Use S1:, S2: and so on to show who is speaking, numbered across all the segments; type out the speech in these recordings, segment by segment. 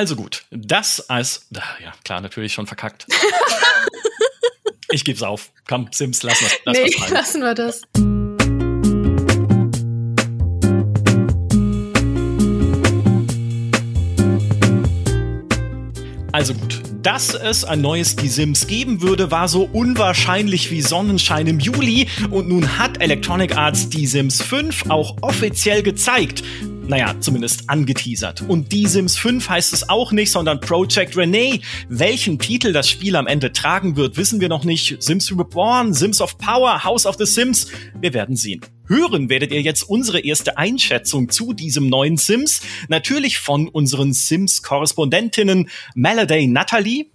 S1: Also gut, das als, ja klar, natürlich schon verkackt. ich geb's auf. Komm, Sims, lassen wir
S2: lass nee, lassen wir das.
S1: Also gut, dass es ein neues Die Sims geben würde, war so unwahrscheinlich wie Sonnenschein im Juli und nun hat Electronic Arts Die Sims 5 auch offiziell gezeigt. Naja, zumindest angeteasert. Und Die Sims 5 heißt es auch nicht, sondern Project Renee. Welchen Titel das Spiel am Ende tragen wird, wissen wir noch nicht. Sims Reborn, Sims of Power, House of the Sims. Wir werden sehen. Hören werdet ihr jetzt unsere erste Einschätzung zu diesem neuen Sims. Natürlich von unseren Sims-Korrespondentinnen Melody Natalie.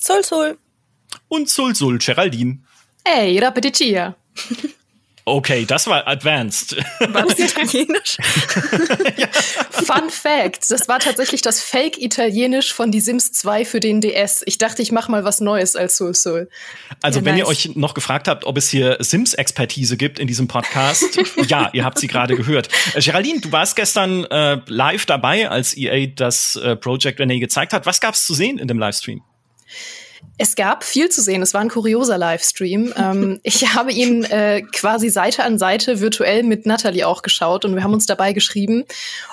S2: Sul Sul.
S1: Und Sul Sul Geraldine.
S2: Hey, Rapeticia.
S1: Okay, das war advanced.
S2: War das italienisch? ja. Fun Fact, das war tatsächlich das Fake-Italienisch von Die Sims 2 für den DS. Ich dachte, ich mache mal was Neues als Soul Soul.
S1: Also ja, wenn nice. ihr euch noch gefragt habt, ob es hier Sims-Expertise gibt in diesem Podcast, ja, ihr habt sie gerade gehört. Äh, Geraldine, du warst gestern äh, live dabei, als EA das äh, Project Renee gezeigt hat. Was gab's zu sehen in dem Livestream?
S2: Es gab viel zu sehen. Es war ein kurioser Livestream. ähm, ich habe ihn äh, quasi Seite an Seite virtuell mit Natalie auch geschaut und wir haben uns dabei geschrieben.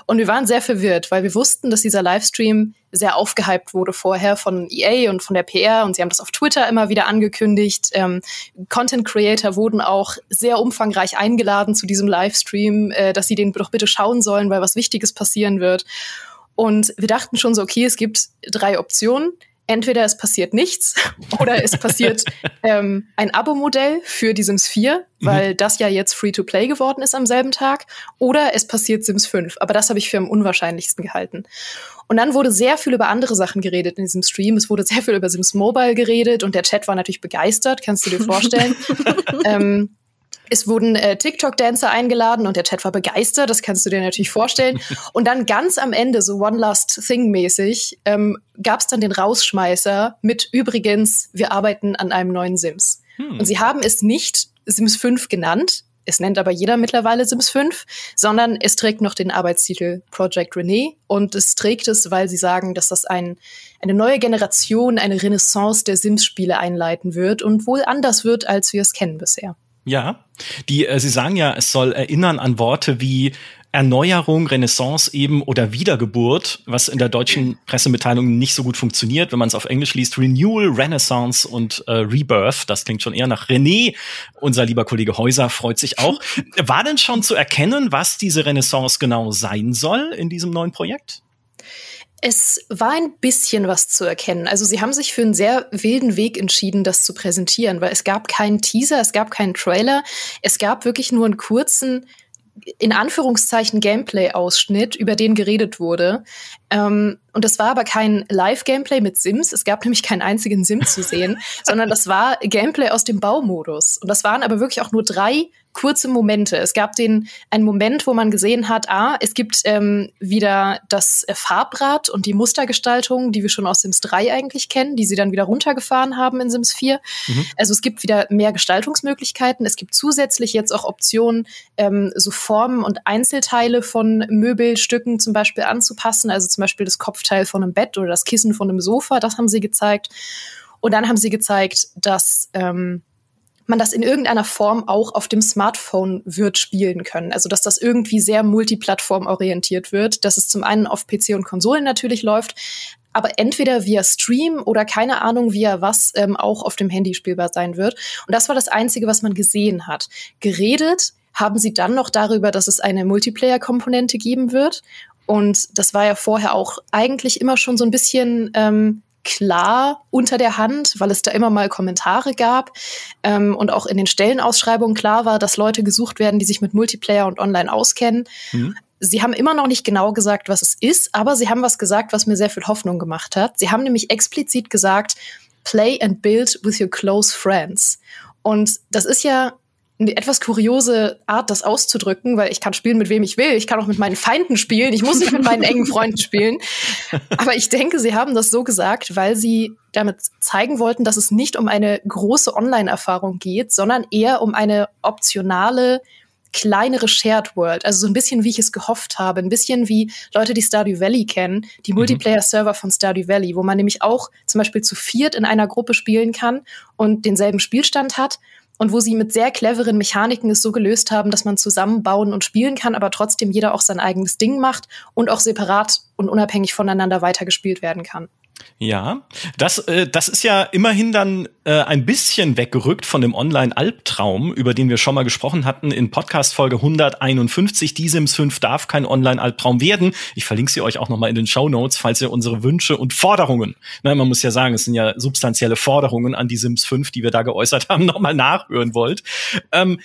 S2: Und wir waren sehr verwirrt, weil wir wussten, dass dieser Livestream sehr aufgehypt wurde vorher von EA und von der PR und sie haben das auf Twitter immer wieder angekündigt. Ähm, Content Creator wurden auch sehr umfangreich eingeladen zu diesem Livestream, äh, dass sie den doch bitte schauen sollen, weil was Wichtiges passieren wird. Und wir dachten schon so, okay, es gibt drei Optionen entweder es passiert nichts oder es passiert ähm, ein Abo-Modell für die Sims 4, mhm. weil mhm. das ja jetzt Free-to-Play geworden ist am selben Tag, oder es passiert Sims 5. Aber das habe ich für am unwahrscheinlichsten gehalten. Und dann wurde sehr viel über andere Sachen geredet in diesem Stream. Es wurde sehr viel über Sims Mobile geredet und der Chat war natürlich begeistert, kannst du dir vorstellen. ähm, es wurden äh, TikTok-Dancer eingeladen und der Chat war begeistert, das kannst du dir natürlich vorstellen. Und dann ganz am Ende, so One Last Thing-mäßig, ähm, gab es dann den Rausschmeißer mit übrigens, wir arbeiten an einem neuen Sims. Hm. Und sie haben es nicht Sims 5 genannt, es nennt aber jeder mittlerweile Sims 5, sondern es trägt noch den Arbeitstitel Project Renee und es trägt es, weil sie sagen, dass das ein, eine neue Generation, eine Renaissance der Sims-Spiele einleiten wird und wohl anders wird, als wir es kennen bisher.
S1: Ja, die, äh, Sie sagen ja, es soll erinnern an Worte wie Erneuerung, Renaissance eben oder Wiedergeburt, was in der deutschen Pressemitteilung nicht so gut funktioniert, wenn man es auf Englisch liest. Renewal, Renaissance und äh, Rebirth, das klingt schon eher nach René. Unser lieber Kollege Häuser freut sich auch. War denn schon zu erkennen, was diese Renaissance genau sein soll in diesem neuen Projekt?
S2: Es war ein bisschen was zu erkennen. Also sie haben sich für einen sehr wilden Weg entschieden, das zu präsentieren, weil es gab keinen Teaser, es gab keinen Trailer, es gab wirklich nur einen kurzen in Anführungszeichen Gameplay-Ausschnitt, über den geredet wurde. Ähm, und das war aber kein Live-Gameplay mit Sims. Es gab nämlich keinen einzigen Sim zu sehen, sondern das war Gameplay aus dem Baumodus. Und das waren aber wirklich auch nur drei kurze Momente. Es gab den einen Moment, wo man gesehen hat, ah, es gibt ähm, wieder das äh, Farbrad und die Mustergestaltung, die wir schon aus Sims 3 eigentlich kennen, die sie dann wieder runtergefahren haben in Sims 4. Mhm. Also es gibt wieder mehr Gestaltungsmöglichkeiten. Es gibt zusätzlich jetzt auch Optionen, ähm, so Formen und Einzelteile von Möbelstücken zum Beispiel anzupassen. Also zum Beispiel das Kopfteil von einem Bett oder das Kissen von einem Sofa, das haben sie gezeigt. Und dann haben sie gezeigt, dass ähm, man das in irgendeiner Form auch auf dem Smartphone wird spielen können. Also dass das irgendwie sehr multiplattformorientiert wird, dass es zum einen auf PC und Konsolen natürlich läuft, aber entweder via Stream oder keine Ahnung via was ähm, auch auf dem Handy spielbar sein wird. Und das war das Einzige, was man gesehen hat. Geredet haben sie dann noch darüber, dass es eine Multiplayer-Komponente geben wird. Und das war ja vorher auch eigentlich immer schon so ein bisschen ähm, klar unter der Hand, weil es da immer mal Kommentare gab ähm, und auch in den Stellenausschreibungen klar war, dass Leute gesucht werden, die sich mit Multiplayer und Online auskennen. Mhm. Sie haben immer noch nicht genau gesagt, was es ist, aber sie haben was gesagt, was mir sehr viel Hoffnung gemacht hat. Sie haben nämlich explizit gesagt, play and build with your close friends. Und das ist ja eine etwas kuriose Art, das auszudrücken, weil ich kann spielen, mit wem ich will. Ich kann auch mit meinen Feinden spielen. Ich muss nicht mit meinen engen Freunden spielen. Aber ich denke, sie haben das so gesagt, weil sie damit zeigen wollten, dass es nicht um eine große Online-Erfahrung geht, sondern eher um eine optionale kleinere Shared World, also so ein bisschen wie ich es gehofft habe, ein bisschen wie Leute, die Stardew Valley kennen, die mhm. Multiplayer-Server von Stardew Valley, wo man nämlich auch zum Beispiel zu viert in einer Gruppe spielen kann und denselben Spielstand hat und wo sie mit sehr cleveren Mechaniken es so gelöst haben, dass man zusammenbauen und spielen kann, aber trotzdem jeder auch sein eigenes Ding macht und auch separat und unabhängig voneinander weitergespielt werden kann.
S1: Ja, das, äh, das ist ja immerhin dann äh, ein bisschen weggerückt von dem Online-Albtraum, über den wir schon mal gesprochen hatten in Podcast-Folge 151. Die Sims 5 darf kein Online-Albtraum werden. Ich verlinke sie euch auch noch mal in den Show Notes, falls ihr unsere Wünsche und Forderungen, na, man muss ja sagen, es sind ja substanzielle Forderungen an die Sims 5, die wir da geäußert haben, noch mal nachhören wollt. Ähm,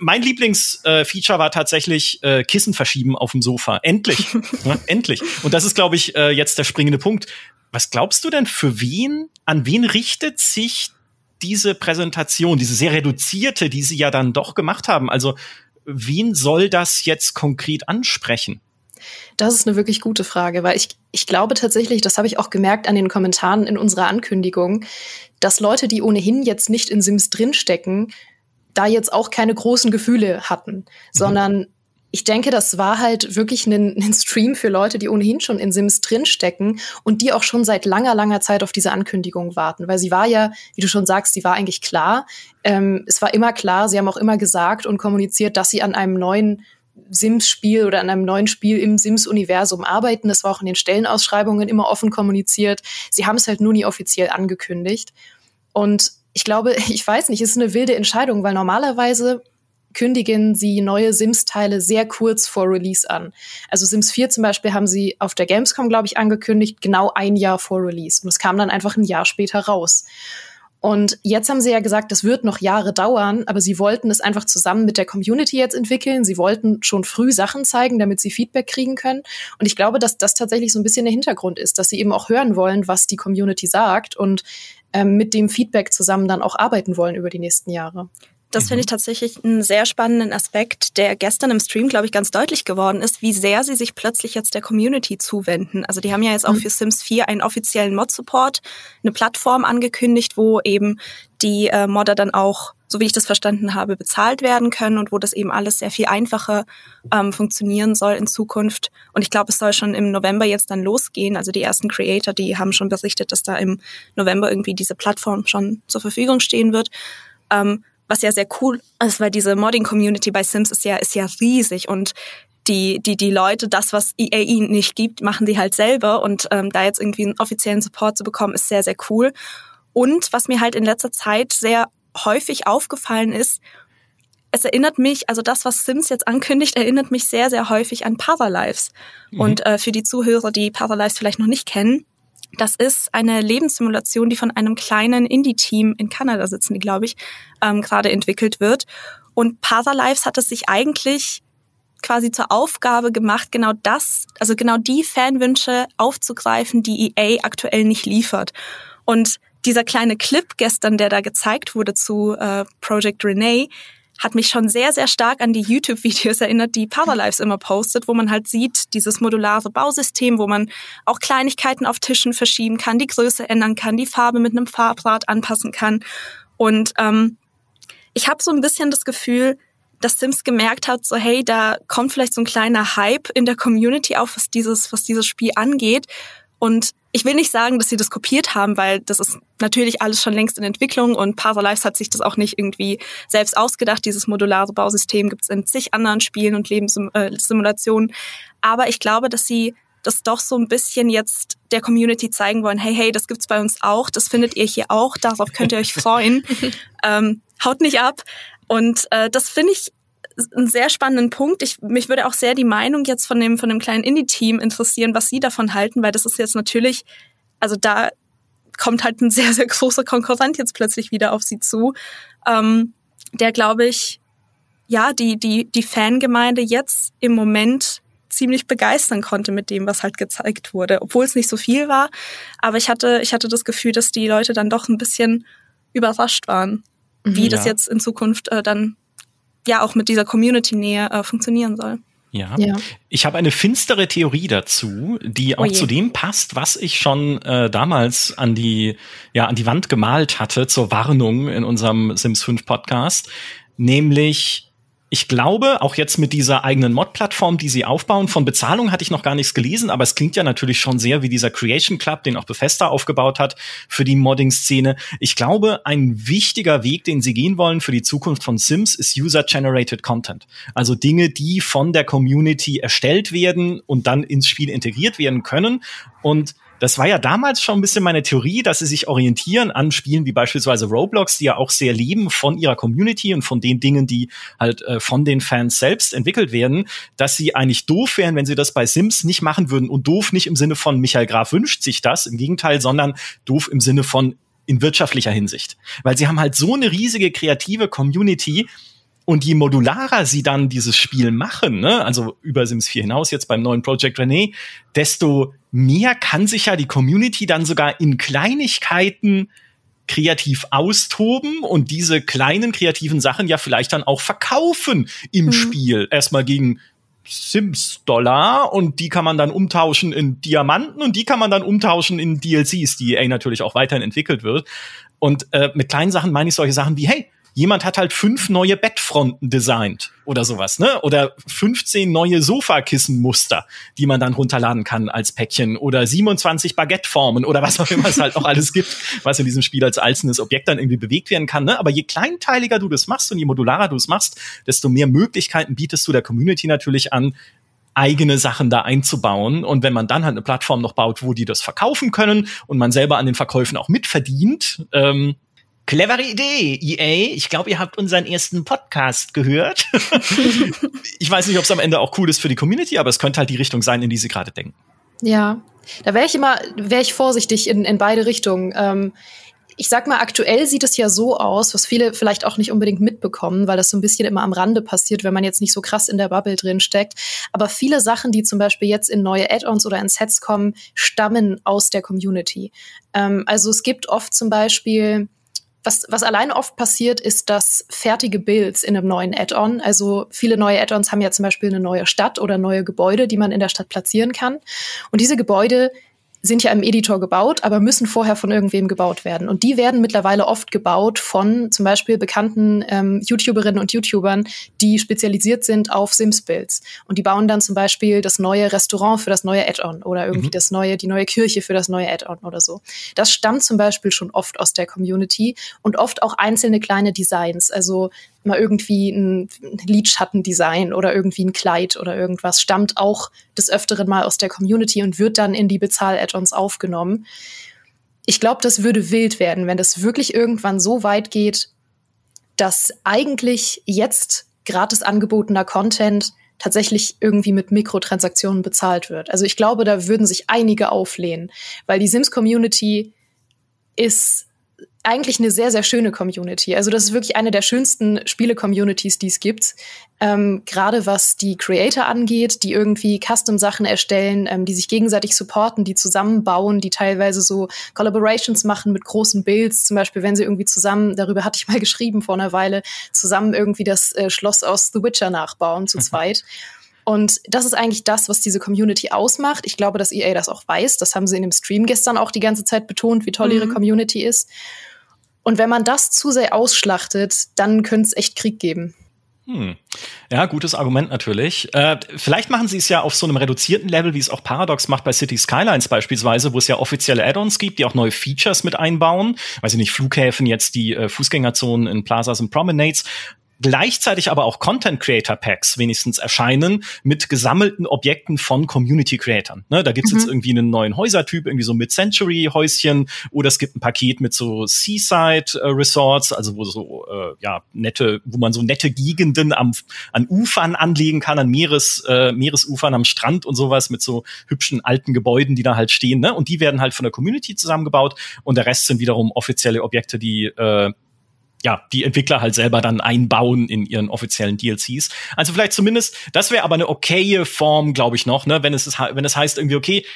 S1: mein Lieblingsfeature äh, war tatsächlich äh, Kissen verschieben auf dem Sofa. Endlich, ja, endlich. Und das ist, glaube ich, äh, jetzt der springende Punkt was glaubst du denn, für wen, an wen richtet sich diese Präsentation, diese sehr reduzierte, die sie ja dann doch gemacht haben? Also, wen soll das jetzt konkret ansprechen?
S2: Das ist eine wirklich gute Frage, weil ich, ich glaube tatsächlich, das habe ich auch gemerkt an den Kommentaren in unserer Ankündigung, dass Leute, die ohnehin jetzt nicht in Sims drinstecken, da jetzt auch keine großen Gefühle hatten, mhm. sondern ich denke, das war halt wirklich ein, ein, Stream für Leute, die ohnehin schon in Sims drinstecken und die auch schon seit langer, langer Zeit auf diese Ankündigung warten. Weil sie war ja, wie du schon sagst, sie war eigentlich klar. Ähm, es war immer klar, sie haben auch immer gesagt und kommuniziert, dass sie an einem neuen Sims-Spiel oder an einem neuen Spiel im Sims-Universum arbeiten. Das war auch in den Stellenausschreibungen immer offen kommuniziert. Sie haben es halt nur nie offiziell angekündigt. Und ich glaube, ich weiß nicht, es ist eine wilde Entscheidung, weil normalerweise kündigen sie neue Sims-Teile sehr kurz vor Release an. Also Sims 4 zum Beispiel haben sie auf der Gamescom, glaube ich, angekündigt, genau ein Jahr vor Release. Und es kam dann einfach ein Jahr später raus. Und jetzt haben sie ja gesagt, das wird noch Jahre dauern, aber sie wollten es einfach zusammen mit der Community jetzt entwickeln. Sie wollten schon früh Sachen zeigen, damit sie Feedback kriegen können. Und ich glaube, dass das tatsächlich so ein bisschen der Hintergrund ist, dass sie eben auch hören wollen, was die Community sagt und ähm, mit dem Feedback zusammen dann auch arbeiten wollen über die nächsten Jahre.
S3: Das finde ich mhm. tatsächlich einen sehr spannenden Aspekt, der gestern im Stream, glaube ich, ganz deutlich geworden ist, wie sehr sie sich plötzlich jetzt der Community zuwenden. Also die haben ja jetzt auch mhm. für Sims 4 einen offiziellen Mod-Support, eine Plattform angekündigt, wo eben die äh, Modder dann auch, so wie ich das verstanden habe, bezahlt werden können und wo das eben alles sehr viel einfacher ähm, funktionieren soll in Zukunft. Und ich glaube, es soll schon im November jetzt dann losgehen. Also die ersten Creator, die haben schon berichtet, dass da im November irgendwie diese Plattform schon zur Verfügung stehen wird. Ähm, was ja sehr cool ist, weil diese Modding-Community bei Sims ist ja, ist ja riesig und die, die, die Leute, das, was EA ihnen nicht gibt, machen die halt selber und ähm, da jetzt irgendwie einen offiziellen Support zu bekommen, ist sehr, sehr cool. Und was mir halt in letzter Zeit sehr häufig aufgefallen ist, es erinnert mich, also das, was Sims jetzt ankündigt, erinnert mich sehr, sehr häufig an Paralives. Mhm. Und äh, für die Zuhörer, die Paralives vielleicht noch nicht kennen, das ist eine Lebenssimulation, die von einem kleinen Indie-Team in Kanada sitzen, die glaube ich, ähm, gerade entwickelt wird. Und Paralives hat es sich eigentlich quasi zur Aufgabe gemacht, genau das, also genau die Fanwünsche aufzugreifen, die EA aktuell nicht liefert. Und dieser kleine Clip gestern, der da gezeigt wurde zu äh, Project Renee, hat mich schon sehr, sehr stark an die YouTube-Videos erinnert, die Powerlives immer postet, wo man halt sieht, dieses modulare Bausystem, wo man auch Kleinigkeiten auf Tischen verschieben kann, die Größe ändern kann, die Farbe mit einem Farbrad anpassen kann. Und ähm, ich habe so ein bisschen das Gefühl, dass Sims gemerkt hat, so hey, da kommt vielleicht so ein kleiner Hype in der Community auf, was dieses, was dieses Spiel angeht. Und ich will nicht sagen, dass sie das kopiert haben, weil das ist natürlich alles schon längst in Entwicklung und Paralives hat sich das auch nicht irgendwie selbst ausgedacht. Dieses modulare Bausystem gibt es in zig anderen Spielen und Lebenssimulationen. Aber ich glaube, dass sie das doch so ein bisschen jetzt der Community zeigen wollen, hey, hey, das gibt's bei uns auch, das findet ihr hier auch, darauf könnt ihr euch freuen. ähm, haut nicht ab. Und äh, das finde ich einen sehr spannenden Punkt. Ich, mich würde auch sehr die Meinung jetzt von dem, von dem kleinen Indie-Team interessieren, was Sie davon halten, weil das ist jetzt natürlich, also da kommt halt ein sehr, sehr großer Konkurrent jetzt plötzlich wieder auf Sie zu, ähm, der, glaube ich, ja, die, die, die Fangemeinde jetzt im Moment ziemlich begeistern konnte mit dem, was halt gezeigt wurde, obwohl es nicht so viel war. Aber ich hatte, ich hatte das Gefühl, dass die Leute dann doch ein bisschen überrascht waren, wie ja. das jetzt in Zukunft äh, dann ja auch mit dieser Community-Nähe äh, funktionieren soll.
S1: Ja. ja. Ich habe eine finstere Theorie dazu, die auch oh zu dem passt, was ich schon äh, damals an die, ja, an die Wand gemalt hatte zur Warnung in unserem Sims 5 Podcast. Nämlich, ich glaube, auch jetzt mit dieser eigenen Mod-Plattform, die sie aufbauen, von Bezahlung hatte ich noch gar nichts gelesen, aber es klingt ja natürlich schon sehr wie dieser Creation Club, den auch Bethesda aufgebaut hat für die Modding-Szene. Ich glaube, ein wichtiger Weg, den sie gehen wollen für die Zukunft von Sims, ist User-Generated Content. Also Dinge, die von der Community erstellt werden und dann ins Spiel integriert werden können. Und das war ja damals schon ein bisschen meine Theorie, dass sie sich orientieren an Spielen wie beispielsweise Roblox, die ja auch sehr leben von ihrer Community und von den Dingen, die halt äh, von den Fans selbst entwickelt werden, dass sie eigentlich doof wären, wenn sie das bei Sims nicht machen würden. Und doof nicht im Sinne von Michael Graf wünscht sich das, im Gegenteil, sondern doof im Sinne von in wirtschaftlicher Hinsicht. Weil sie haben halt so eine riesige kreative Community, und je modularer sie dann dieses Spiel machen, ne, also über Sims 4 hinaus jetzt beim neuen Project René, desto mehr kann sich ja die Community dann sogar in Kleinigkeiten kreativ austoben und diese kleinen kreativen Sachen ja vielleicht dann auch verkaufen im mhm. Spiel. Erstmal gegen Sims-Dollar und die kann man dann umtauschen in Diamanten und die kann man dann umtauschen in DLCs, die EA natürlich auch weiterhin entwickelt wird. Und äh, mit kleinen Sachen meine ich solche Sachen wie, hey, jemand hat halt fünf neue Bettfronten designt oder sowas, ne? Oder 15 neue Sofakissenmuster, die man dann runterladen kann als Päckchen oder 27 Baguetteformen oder was auch immer es halt noch alles gibt, was in diesem Spiel als einzelnes Objekt dann irgendwie bewegt werden kann, ne? Aber je kleinteiliger du das machst und je modularer du es machst, desto mehr Möglichkeiten bietest du der Community natürlich an, eigene Sachen da einzubauen. Und wenn man dann halt eine Plattform noch baut, wo die das verkaufen können und man selber an den Verkäufen auch mitverdient, ähm, Clevere Idee, EA. Ich glaube, ihr habt unseren ersten Podcast gehört. ich weiß nicht, ob es am Ende auch cool ist für die Community, aber es könnte halt die Richtung sein, in die sie gerade denken.
S2: Ja, da wäre ich immer, wäre ich vorsichtig in, in beide Richtungen. Ähm, ich sag mal, aktuell sieht es ja so aus, was viele vielleicht auch nicht unbedingt mitbekommen, weil das so ein bisschen immer am Rande passiert, wenn man jetzt nicht so krass in der Bubble drin steckt. Aber viele Sachen, die zum Beispiel jetzt in neue Add-ons oder in Sets kommen, stammen aus der Community. Ähm, also es gibt oft zum Beispiel was, was allein oft passiert, ist, dass fertige Builds in einem neuen Add-on, also viele neue Add-ons haben ja zum Beispiel eine neue Stadt oder neue Gebäude, die man in der Stadt platzieren kann. Und diese Gebäude sind ja im Editor gebaut, aber müssen vorher von irgendwem gebaut werden. Und die werden mittlerweile oft gebaut von zum Beispiel bekannten ähm, YouTuberinnen und YouTubern, die spezialisiert sind auf Sims-Builds. Und die bauen dann zum Beispiel das neue Restaurant für das neue Add-on oder irgendwie mhm. das neue, die neue Kirche für das neue Add-on oder so. Das stammt zum Beispiel schon oft aus der Community und oft auch einzelne kleine Designs. Also mal irgendwie ein Lidschattendesign oder irgendwie ein Kleid oder irgendwas stammt auch des Öfteren mal aus der Community und wird dann in die Bezahl-Add-ons aufgenommen. Ich glaube, das würde wild werden, wenn das wirklich irgendwann so weit geht, dass eigentlich jetzt gratis angebotener Content tatsächlich irgendwie mit Mikrotransaktionen bezahlt wird. Also ich glaube, da würden sich einige auflehnen, weil die Sims-Community ist eigentlich eine sehr, sehr schöne Community. Also das ist wirklich eine der schönsten Spiele-Communities, die es gibt. Ähm, Gerade was die Creator angeht, die irgendwie Custom-Sachen erstellen, ähm, die sich gegenseitig supporten, die zusammenbauen, die teilweise so Collaborations machen mit großen Builds. Zum Beispiel, wenn sie irgendwie zusammen, darüber hatte ich mal geschrieben vor einer Weile, zusammen irgendwie das äh, Schloss aus The Witcher nachbauen zu zweit. Und das ist eigentlich das, was diese Community ausmacht. Ich glaube, dass EA das auch weiß. Das haben sie in dem Stream gestern auch die ganze Zeit betont, wie toll mhm. ihre Community ist. Und wenn man das zu sehr ausschlachtet, dann könnte es echt Krieg geben.
S1: Hm. Ja, gutes Argument natürlich. Äh, vielleicht machen sie es ja auf so einem reduzierten Level, wie es auch Paradox macht bei City Skylines beispielsweise, wo es ja offizielle Add-ons gibt, die auch neue Features mit einbauen. Weiß ich nicht, Flughäfen, jetzt die äh, Fußgängerzonen in Plazas und Promenades gleichzeitig aber auch Content Creator Packs wenigstens erscheinen mit gesammelten Objekten von Community Creatern. Ne, da gibt's mhm. jetzt irgendwie einen neuen Häusertyp, irgendwie so Mid-Century Häuschen oder es gibt ein Paket mit so Seaside äh, Resorts, also wo so äh, ja nette, wo man so nette Gegenden am an Ufern anlegen kann, an Meeres äh, Meeresufern am Strand und sowas mit so hübschen alten Gebäuden, die da halt stehen, ne? Und die werden halt von der Community zusammengebaut und der Rest sind wiederum offizielle Objekte, die äh, ja, die Entwickler halt selber dann einbauen in ihren offiziellen DLCs. Also vielleicht zumindest, das wäre aber eine okaye Form, glaube ich noch, ne, wenn es, wenn es heißt irgendwie, okay,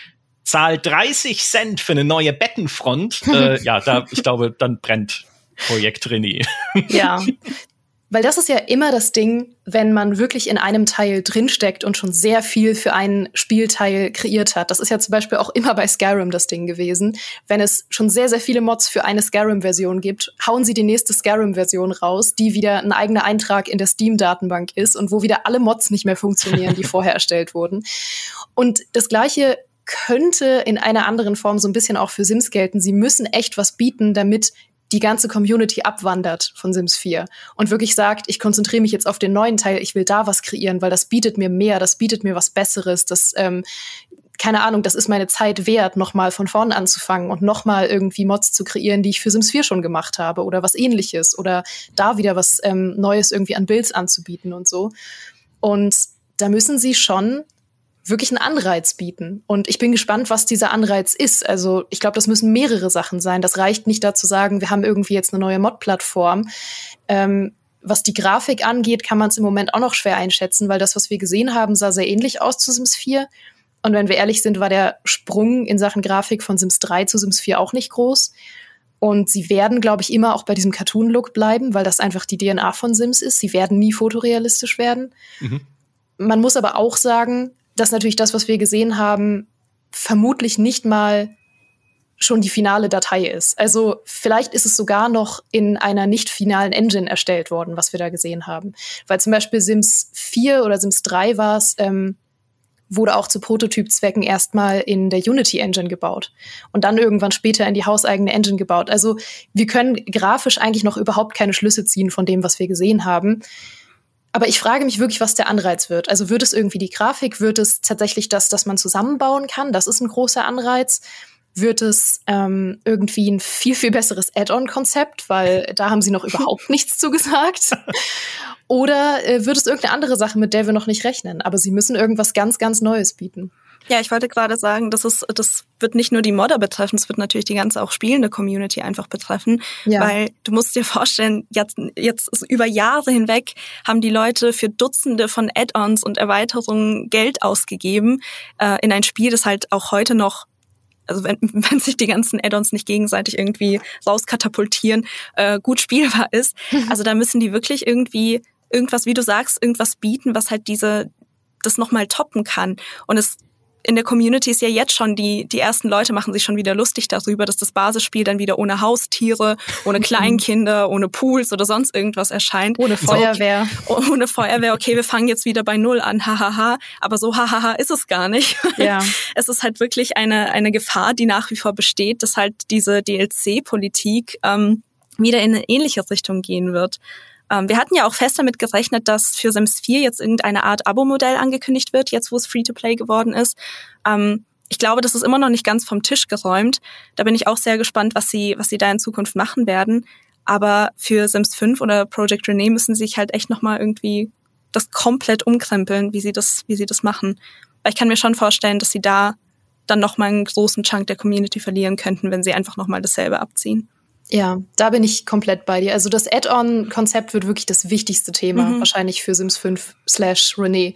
S1: zahl 30 Cent für eine neue Bettenfront, äh, ja, da, ich glaube, dann brennt Projekt René.
S2: Ja. Weil das ist ja immer das Ding, wenn man wirklich in einem Teil drinsteckt und schon sehr viel für einen Spielteil kreiert hat. Das ist ja zum Beispiel auch immer bei Skyrim das Ding gewesen. Wenn es schon sehr, sehr viele Mods für eine Skyrim-Version gibt, hauen sie die nächste Skyrim-Version raus, die wieder ein eigener Eintrag in der Steam-Datenbank ist und wo wieder alle Mods nicht mehr funktionieren, die vorher erstellt wurden. Und das Gleiche könnte in einer anderen Form so ein bisschen auch für Sims gelten. Sie müssen echt was bieten, damit die ganze Community abwandert von Sims 4 und wirklich sagt, ich konzentriere mich jetzt auf den neuen Teil, ich will da was kreieren, weil das bietet mir mehr, das bietet mir was Besseres, das ähm, keine Ahnung, das ist meine Zeit wert, nochmal von vorn anzufangen und nochmal irgendwie Mods zu kreieren, die ich für Sims 4 schon gemacht habe oder was ähnliches oder da wieder was ähm, Neues irgendwie an Builds anzubieten und so. Und da müssen sie schon wirklich einen Anreiz bieten. Und ich bin gespannt, was dieser Anreiz ist. Also ich glaube, das müssen mehrere Sachen sein. Das reicht nicht dazu sagen, wir haben irgendwie jetzt eine neue Mod-Plattform. Ähm, was die Grafik angeht, kann man es im Moment auch noch schwer einschätzen, weil das, was wir gesehen haben, sah sehr ähnlich aus zu Sims 4. Und wenn wir ehrlich sind, war der Sprung in Sachen Grafik von Sims 3 zu Sims 4 auch nicht groß. Und sie werden, glaube ich, immer auch bei diesem Cartoon-Look bleiben, weil das einfach die DNA von Sims ist. Sie werden nie fotorealistisch werden. Mhm. Man muss aber auch sagen, dass natürlich das, was wir gesehen haben, vermutlich nicht mal schon die finale Datei ist. Also vielleicht ist es sogar noch in einer nicht finalen Engine erstellt worden, was wir da gesehen haben. Weil zum Beispiel Sims 4 oder Sims 3 war es, ähm, wurde auch zu Prototypzwecken erstmal in der Unity Engine gebaut und dann irgendwann später in die hauseigene Engine gebaut. Also wir können grafisch eigentlich noch überhaupt keine Schlüsse ziehen von dem, was wir gesehen haben. Aber ich frage mich wirklich, was der Anreiz wird. Also wird es irgendwie die Grafik? Wird es tatsächlich das, dass man zusammenbauen kann? Das ist ein großer Anreiz. Wird es ähm, irgendwie ein viel, viel besseres Add-on-Konzept, weil da haben sie noch überhaupt nichts zugesagt? Oder äh, wird es irgendeine andere Sache, mit der wir noch nicht rechnen? Aber sie müssen irgendwas ganz, ganz Neues bieten.
S3: Ja, ich wollte gerade sagen, das ist, das wird nicht nur die Modder betreffen, es wird natürlich die ganze auch spielende Community einfach betreffen, ja. weil du musst dir vorstellen, jetzt, jetzt über Jahre hinweg haben die Leute für Dutzende von Add-ons und Erweiterungen Geld ausgegeben äh, in ein Spiel, das halt auch heute noch also wenn, wenn sich die ganzen Add-ons nicht gegenseitig irgendwie rauskatapultieren, äh, gut spielbar ist. Also da müssen die wirklich irgendwie irgendwas, wie du sagst, irgendwas bieten, was halt diese das nochmal toppen kann. Und es in der Community ist ja jetzt schon, die, die ersten Leute machen sich schon wieder lustig darüber, dass das Basisspiel dann wieder ohne Haustiere, ohne Kleinkinder, ohne Pools oder sonst irgendwas erscheint.
S2: Ohne Feuerwehr.
S3: So, ohne Feuerwehr, okay, wir fangen jetzt wieder bei Null an, hahaha. Aber so hahaha ist es gar nicht. Ja. Es ist halt wirklich eine, eine Gefahr, die nach wie vor besteht, dass halt diese DLC-Politik ähm, wieder in eine ähnliche Richtung gehen wird. Ähm, wir hatten ja auch fest damit gerechnet, dass für Sims 4 jetzt irgendeine Art Abo-Modell angekündigt wird, jetzt wo es Free-to-Play geworden ist. Ähm, ich glaube, das ist immer noch nicht ganz vom Tisch geräumt. Da bin ich auch sehr gespannt, was sie, was sie da in Zukunft machen werden. Aber für Sims 5 oder Project Renee müssen sie sich halt echt nochmal irgendwie das komplett umkrempeln, wie sie das, wie sie das machen. Weil ich kann mir schon vorstellen, dass sie da dann nochmal einen großen Chunk der Community verlieren könnten, wenn sie einfach nochmal dasselbe abziehen.
S2: Ja, da bin ich komplett bei dir. Also das Add-on-Konzept wird wirklich das wichtigste Thema mhm. wahrscheinlich für Sims 5 slash René,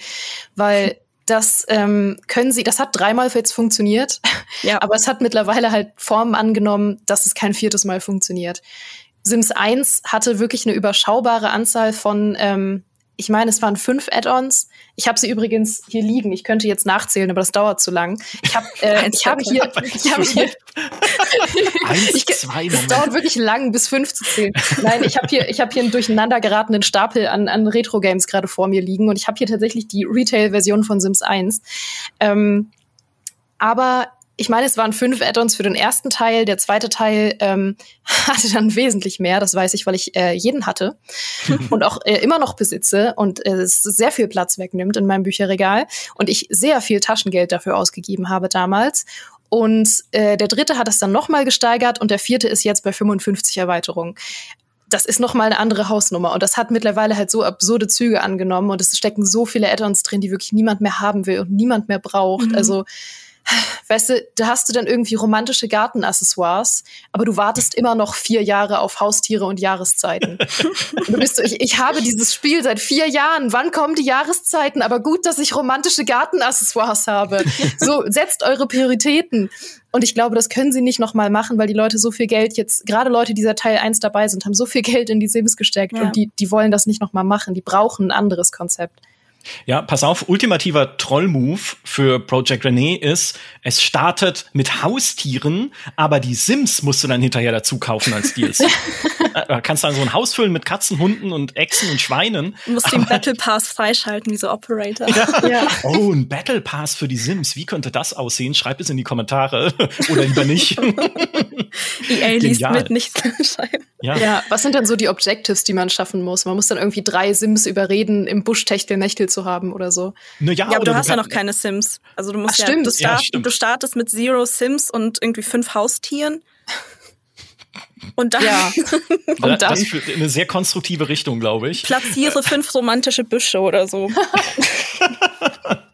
S2: weil das ähm, können sie, das hat dreimal jetzt funktioniert, ja. aber es hat mittlerweile halt Formen angenommen, dass es kein viertes Mal funktioniert. Sims 1 hatte wirklich eine überschaubare Anzahl von ähm, ich meine, es waren fünf Add-ons. Ich habe sie übrigens hier liegen. Ich könnte jetzt nachzählen, aber das dauert zu lang. Ich habe äh, ich hab hier, ich habe hier,
S1: Eins, ich, zwei,
S2: Es dauert wirklich lang, bis fünf zu zählen. Nein, ich habe hier, ich habe hier einen durcheinander geratenen Stapel an, an Retro-Games gerade vor mir liegen und ich habe hier tatsächlich die Retail-Version von Sims 1. Ähm, aber ich meine, es waren fünf Add-ons für den ersten Teil. Der zweite Teil ähm, hatte dann wesentlich mehr. Das weiß ich, weil ich äh, jeden hatte und auch äh, immer noch besitze und äh, es sehr viel Platz wegnimmt in meinem Bücherregal und ich sehr viel Taschengeld dafür ausgegeben habe damals. Und äh, der dritte hat es dann nochmal gesteigert und der vierte ist jetzt bei 55 Erweiterungen das ist noch mal eine andere Hausnummer und das hat mittlerweile halt so absurde Züge angenommen und es stecken so viele Add-ons drin, die wirklich niemand mehr haben will und niemand mehr braucht. Mhm. Also weißt du, da hast du dann irgendwie romantische Gartenaccessoires, aber du wartest immer noch vier Jahre auf Haustiere und Jahreszeiten. du bist so, ich, ich habe dieses Spiel seit vier Jahren. Wann kommen die Jahreszeiten? Aber gut, dass ich romantische Gartenaccessoires habe. So, setzt eure Prioritäten. Und ich glaube, das können sie nicht nochmal machen, weil die Leute so viel Geld jetzt, gerade Leute, die seit Teil 1 dabei sind, haben so viel Geld in die Sims gesteckt ja. und die, die wollen das nicht nochmal machen. Die brauchen ein anderes Konzept.
S1: Ja, pass auf, ultimativer Troll-Move für Project Renee ist, es startet mit Haustieren, aber die Sims musst du dann hinterher dazu kaufen als Deals. äh, kannst dann so ein Haus füllen mit Katzen, Hunden und Echsen und Schweinen.
S3: Du musst den Battle Pass freischalten, wie so Operator.
S1: Ja. ja. Oh, ein Battle Pass für die Sims. Wie könnte das aussehen? Schreibt es in die Kommentare. Oder lieber nicht.
S3: EA liest mit nicht schreiben.
S2: Ja. ja, was sind dann so die Objectives, die man schaffen muss? Man muss dann irgendwie drei Sims überreden, im Busch Techtelmechtel zu haben oder so.
S3: Na ja, ja aber du hast ja noch keine Sims. Also du musst Ach, ja, du, start, ja, du startest mit Zero Sims und irgendwie fünf Haustieren.
S1: Und dann, ja. und dann das führt in eine sehr konstruktive Richtung, glaube ich.
S3: Platziere fünf romantische Büsche oder so.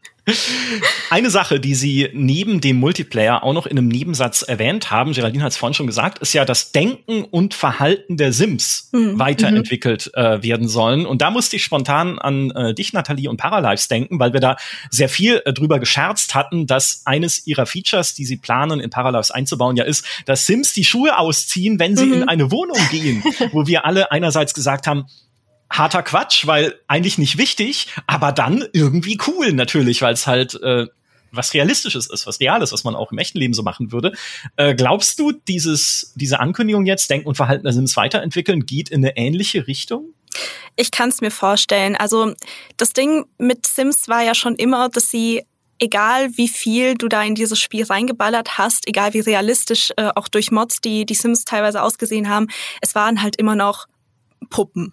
S1: Eine Sache, die Sie neben dem Multiplayer auch noch in einem Nebensatz erwähnt haben, Geraldine hat es vorhin schon gesagt, ist ja, dass Denken und Verhalten der Sims mhm. weiterentwickelt äh, werden sollen. Und da musste ich spontan an äh, dich, Nathalie, und Paralives denken, weil wir da sehr viel äh, drüber gescherzt hatten, dass eines ihrer Features, die sie planen, in Paralives einzubauen, ja ist, dass Sims die Schuhe ausziehen, wenn sie mhm. in eine Wohnung gehen, wo wir alle einerseits gesagt haben, harter Quatsch, weil eigentlich nicht wichtig, aber dann irgendwie cool natürlich, weil es halt äh, was Realistisches ist, was Reales, was man auch im echten Leben so machen würde. Äh, glaubst du, dieses, diese Ankündigung jetzt, Denk- und Verhalten der Sims weiterentwickeln, geht in eine ähnliche Richtung?
S3: Ich kann es mir vorstellen. Also das Ding mit Sims war ja schon immer, dass sie egal wie viel du da in dieses Spiel reingeballert hast, egal wie realistisch äh, auch durch Mods die die Sims teilweise ausgesehen haben, es waren halt immer noch Puppen.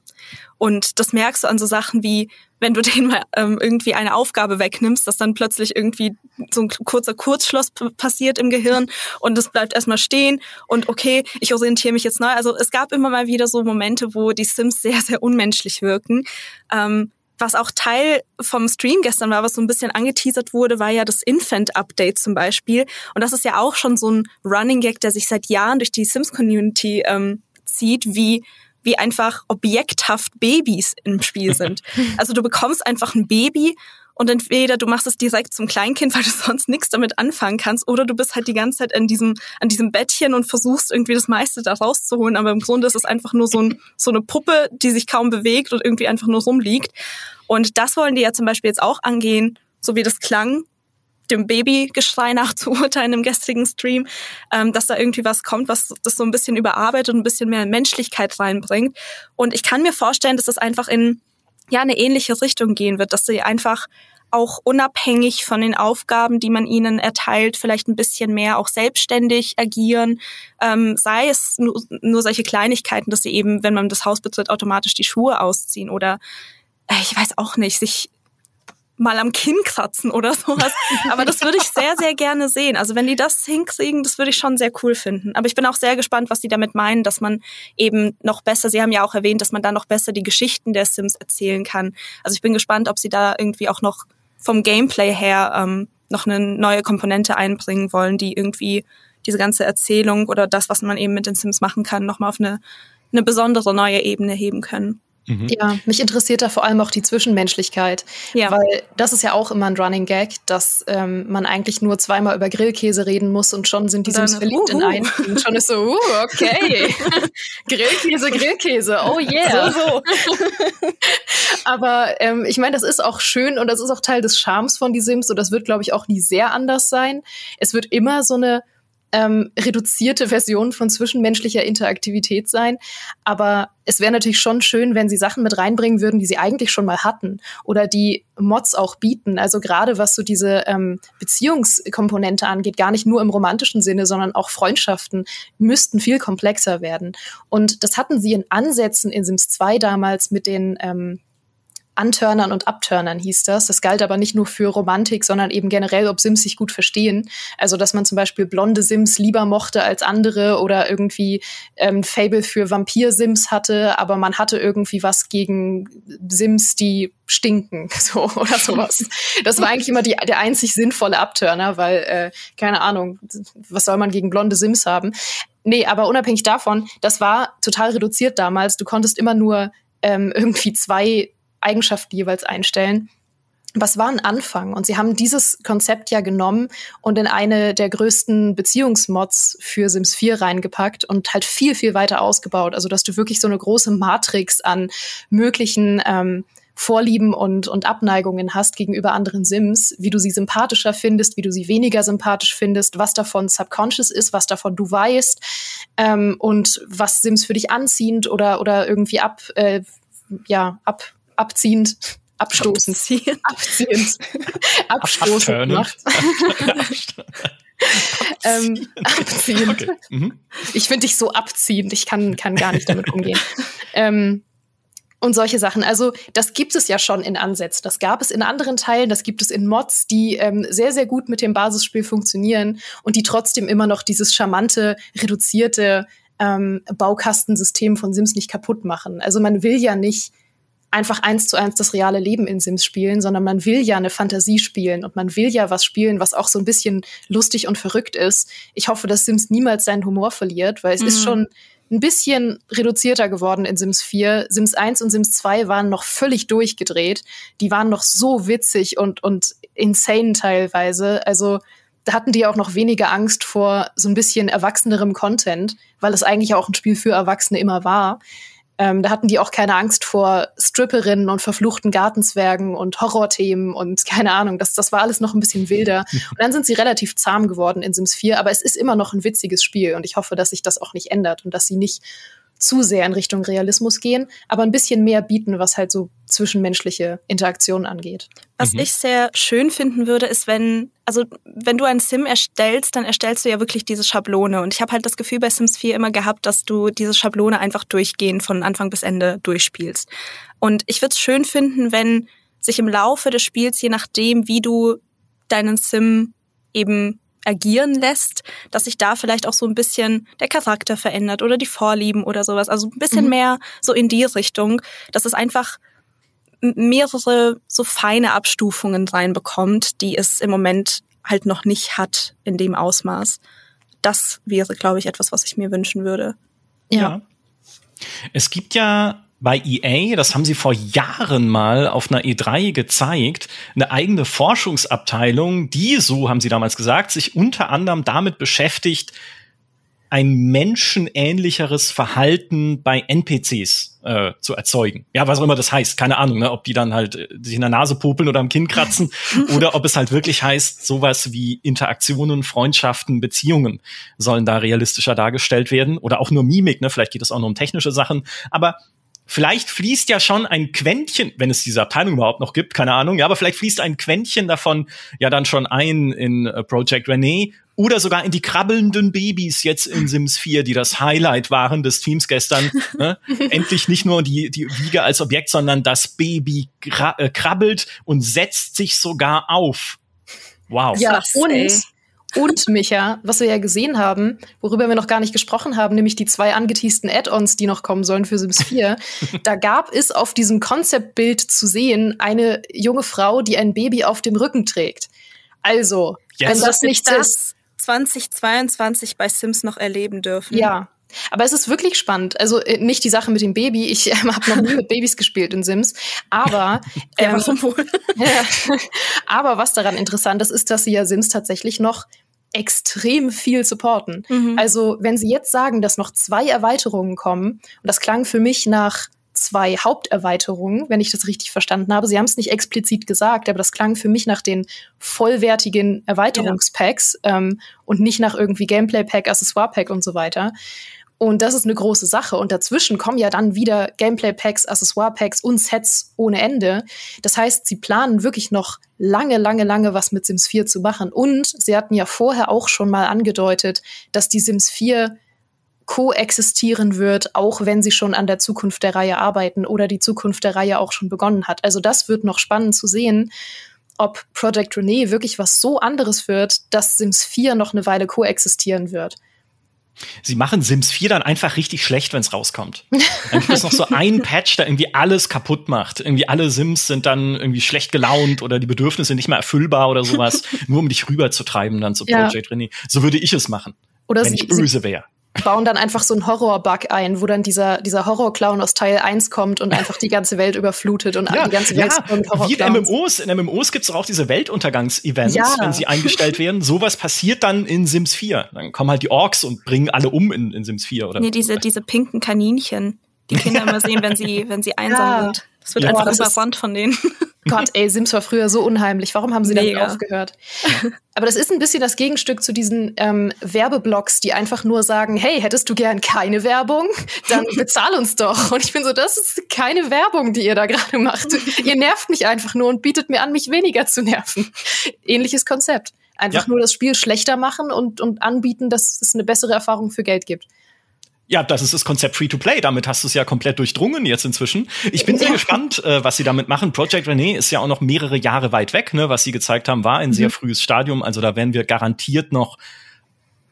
S3: Und das merkst du an so Sachen wie, wenn du denen mal ähm, irgendwie eine Aufgabe wegnimmst, dass dann plötzlich irgendwie so ein kurzer Kurzschluss passiert im Gehirn und es bleibt erstmal stehen und okay, ich orientiere mich jetzt neu. Also es gab immer mal wieder so Momente, wo die Sims sehr, sehr unmenschlich wirken. Ähm, was auch Teil vom Stream gestern war, was so ein bisschen angeteasert wurde, war ja das Infant-Update zum Beispiel. Und das ist ja auch schon so ein Running Gag, der sich seit Jahren durch die Sims-Community ähm, zieht, wie wie einfach objekthaft Babys im Spiel sind. Also du bekommst einfach ein Baby und entweder du machst es direkt zum Kleinkind, weil du sonst nichts damit anfangen kannst, oder du bist halt die ganze Zeit an diesem, an diesem Bettchen und versuchst irgendwie das meiste da rauszuholen. Aber im Grunde ist es einfach nur so, ein, so eine Puppe, die sich kaum bewegt und irgendwie einfach nur rumliegt. Und das wollen die ja zum Beispiel jetzt auch angehen, so wie das klang dem Babygeschrei nach zu urteilen im gestrigen Stream, ähm, dass da irgendwie was kommt, was das so ein bisschen überarbeitet und ein bisschen mehr Menschlichkeit reinbringt. Und ich kann mir vorstellen, dass das einfach in ja eine ähnliche Richtung gehen wird, dass sie einfach auch unabhängig von den Aufgaben, die man ihnen erteilt, vielleicht ein bisschen mehr auch selbstständig agieren. Ähm, sei es nur, nur solche Kleinigkeiten, dass sie eben, wenn man das Haus betritt, automatisch die Schuhe ausziehen oder äh, ich weiß auch nicht, sich mal am Kinn kratzen oder sowas. Aber das würde ich sehr, sehr gerne sehen. Also wenn die das hinkriegen, das würde ich schon sehr cool finden. Aber ich bin auch sehr gespannt, was die damit meinen, dass man eben noch besser, Sie haben ja auch erwähnt, dass man da noch besser die Geschichten der Sims erzählen kann. Also ich bin gespannt, ob sie da irgendwie auch noch vom Gameplay her ähm, noch eine neue Komponente einbringen wollen, die irgendwie diese ganze Erzählung oder das, was man eben mit den Sims machen kann, nochmal auf eine, eine besondere neue Ebene heben können.
S2: Mhm. Ja, mich interessiert da vor allem auch die Zwischenmenschlichkeit. Ja. Weil das ist ja auch immer ein Running Gag, dass ähm, man eigentlich nur zweimal über Grillkäse reden muss und schon sind die Sims verliebt in einen. Und schon ist so, uh, okay. Grillkäse, Grillkäse, oh yeah. So, so. Aber ähm, ich meine, das ist auch schön und das ist auch Teil des Charmes von die Sims und das wird, glaube ich, auch nie sehr anders sein. Es wird immer so eine ähm, reduzierte Version von zwischenmenschlicher Interaktivität sein. Aber es wäre natürlich schon schön, wenn sie Sachen mit reinbringen würden, die sie eigentlich schon mal hatten oder die Mods auch bieten. Also gerade was so diese ähm, Beziehungskomponente angeht, gar nicht nur im romantischen Sinne, sondern auch Freundschaften müssten viel komplexer werden. Und das hatten sie in Ansätzen in Sims 2 damals mit den ähm, Anturnern und Abturnern hieß das. Das galt aber nicht nur für Romantik, sondern eben generell, ob Sims sich gut verstehen. Also, dass man zum Beispiel blonde Sims lieber mochte als andere oder irgendwie ähm, Fable für Vampir-Sims hatte, aber man hatte irgendwie was gegen Sims, die stinken, so oder sowas. Das war eigentlich immer die, der einzig sinnvolle Abturner, weil, äh, keine Ahnung, was soll man gegen blonde Sims haben? Nee, aber unabhängig davon, das war total reduziert damals. Du konntest immer nur ähm, irgendwie zwei Eigenschaften jeweils einstellen. Was war ein Anfang? Und sie haben dieses Konzept ja genommen und in eine der größten Beziehungsmods für Sims 4 reingepackt und halt viel, viel weiter ausgebaut. Also, dass du wirklich so eine große Matrix an möglichen ähm, Vorlieben und, und Abneigungen hast gegenüber anderen Sims, wie du sie sympathischer findest, wie du sie weniger sympathisch findest, was davon subconscious ist, was davon du weißt ähm, und was Sims für dich anziehend oder, oder irgendwie ab, äh, ja, ab, abziehend abstoßend, abziehend, abziehend, abstoßend macht. ähm, abziehend. Okay. Mhm. Ich finde dich so abziehend, ich kann, kann gar nicht damit umgehen. ähm, und solche Sachen. Also das gibt es ja schon in Ansätzen. Das gab es in anderen Teilen, das gibt es in Mods, die ähm, sehr, sehr gut mit dem Basisspiel funktionieren und die trotzdem immer noch dieses charmante, reduzierte ähm, Baukastensystem von Sims nicht kaputt machen. Also man will ja nicht einfach eins zu eins das reale Leben in Sims spielen, sondern man will ja eine Fantasie spielen und man will ja was spielen, was auch so ein bisschen lustig und verrückt ist. Ich hoffe, dass Sims niemals seinen Humor verliert, weil es mhm. ist schon ein bisschen reduzierter geworden in Sims 4. Sims 1 und Sims 2 waren noch völlig durchgedreht. Die waren noch so witzig und, und insane teilweise. Also da hatten die auch noch weniger Angst vor so ein bisschen erwachsenerem Content, weil es eigentlich auch ein Spiel für Erwachsene immer war. Ähm, da hatten die auch keine Angst vor Stripperinnen und verfluchten Gartenzwergen und Horrorthemen und keine Ahnung. Das, das war alles noch ein bisschen wilder. Und dann sind sie relativ zahm geworden in Sims 4, aber es ist immer noch ein witziges Spiel und ich hoffe, dass sich das auch nicht ändert und dass sie nicht zu sehr in Richtung Realismus gehen, aber ein bisschen mehr bieten, was halt so zwischenmenschliche Interaktionen angeht.
S3: Was mhm. ich sehr schön finden würde, ist, wenn, also wenn du ein Sim erstellst, dann erstellst du ja wirklich diese Schablone. Und ich habe halt das Gefühl bei Sims 4 immer gehabt, dass du diese Schablone einfach durchgehend von Anfang bis Ende durchspielst. Und ich würde es schön finden, wenn sich im Laufe des Spiels, je nachdem, wie du deinen Sim eben agieren lässt, dass sich da vielleicht auch so ein bisschen der Charakter verändert oder die Vorlieben oder sowas. Also ein bisschen mhm. mehr so in die Richtung, dass es einfach mehrere so feine Abstufungen reinbekommt, die es im Moment halt noch nicht hat in dem Ausmaß. Das wäre, glaube ich, etwas, was ich mir wünschen würde.
S1: Ja. ja. Es gibt ja bei EA, das haben sie vor Jahren mal auf einer E3 gezeigt, eine eigene Forschungsabteilung, die, so haben sie damals gesagt, sich unter anderem damit beschäftigt, ein menschenähnlicheres Verhalten bei NPCs äh, zu erzeugen. Ja, was auch immer das heißt, keine Ahnung, ne, ob die dann halt äh, sich in der Nase popeln oder am Kinn kratzen oder ob es halt wirklich heißt, sowas wie Interaktionen, Freundschaften, Beziehungen sollen da realistischer dargestellt werden oder auch nur Mimik, ne, vielleicht geht es auch nur um technische Sachen, aber vielleicht fließt ja schon ein Quäntchen, wenn es diese Abteilung überhaupt noch gibt, keine Ahnung, ja, aber vielleicht fließt ein Quäntchen davon ja dann schon ein in äh, Project Renee oder sogar in die krabbelnden Babys jetzt in Sims 4, die das Highlight waren des Teams gestern. ne? Endlich nicht nur die, die Wiege als Objekt, sondern das Baby äh, krabbelt und setzt sich sogar auf. Wow.
S2: Ja, und und Micha, was wir ja gesehen haben, worüber wir noch gar nicht gesprochen haben, nämlich die zwei angeteasten Add-ons, die noch kommen sollen für Sims 4. da gab es auf diesem Konzeptbild zu sehen eine junge Frau, die ein Baby auf dem Rücken trägt. Also, yes. wenn das nichts ist.
S3: 2022 bei Sims noch erleben dürfen.
S2: Ja, aber es ist wirklich spannend. Also äh, nicht die Sache mit dem Baby. Ich äh, habe noch nie mit Babys gespielt in Sims. Aber ähm, ja, wohl? ja, aber was daran interessant ist, ist, dass sie ja Sims tatsächlich noch extrem viel supporten. Mhm. Also wenn sie jetzt sagen, dass noch zwei Erweiterungen kommen, und das klang für mich nach zwei Haupterweiterungen, wenn ich das richtig verstanden habe. Sie haben es nicht explizit gesagt, aber das klang für mich nach den vollwertigen Erweiterungspacks ja. ähm, und nicht nach irgendwie Gameplay-Pack, Accessoire-Pack und so weiter. Und das ist eine große Sache. Und dazwischen kommen ja dann wieder Gameplay-Packs, Accessoire-Packs und Sets ohne Ende. Das heißt, sie planen wirklich noch lange, lange, lange was mit Sims 4 zu machen. Und sie hatten ja vorher auch schon mal angedeutet, dass die Sims 4 koexistieren wird, auch wenn sie schon an der Zukunft der Reihe arbeiten oder die Zukunft der Reihe auch schon begonnen hat. Also das wird noch spannend zu sehen, ob Project Renee wirklich was so anderes wird, dass Sims 4 noch eine Weile koexistieren wird.
S1: Sie machen Sims 4 dann einfach richtig schlecht, wenn es rauskommt. Dann gibt es noch so ein Patch, der irgendwie alles kaputt macht. Irgendwie alle Sims sind dann irgendwie schlecht gelaunt oder die Bedürfnisse nicht mehr erfüllbar oder sowas, nur um dich rüberzutreiben dann zu Project ja. Renee. So würde ich es machen,
S2: oder
S1: wenn ich böse wäre
S2: bauen dann einfach so einen Horror-Bug ein, wo dann dieser, dieser Horror-Clown aus Teil 1 kommt und einfach die ganze Welt überflutet und ja, die ganze Welt
S1: ja, mit Horror Wie in MMOs. In MMOs gibt es auch diese Weltuntergangs-Events, ja. wenn sie eingestellt werden. Sowas passiert dann in Sims 4. Dann kommen halt die Orks und bringen alle um in, in Sims 4. Oder
S3: nee, diese, diese pinken Kaninchen, die Kinder immer sehen, wenn sie, wenn sie einsam sind. Das wird ja. einfach überrannt von denen.
S2: Gott, ey, Sims war früher so unheimlich. Warum haben sie Mega. damit aufgehört? Aber das ist ein bisschen das Gegenstück zu diesen ähm, Werbeblocks, die einfach nur sagen, hey, hättest du gern keine Werbung? Dann bezahl uns doch. Und ich bin so, das ist keine Werbung, die ihr da gerade macht. ihr nervt mich einfach nur und bietet mir an, mich weniger zu nerven. Ähnliches Konzept. Einfach ja. nur das Spiel schlechter machen und, und anbieten, dass es eine bessere Erfahrung für Geld gibt.
S1: Ja, das ist das Konzept Free-to-Play. Damit hast du es ja komplett durchdrungen jetzt inzwischen. Ich bin sehr gespannt, äh, was sie damit machen. Project Renee ist ja auch noch mehrere Jahre weit weg. Ne? Was sie gezeigt haben, war ein mhm. sehr frühes Stadium. Also da werden wir garantiert noch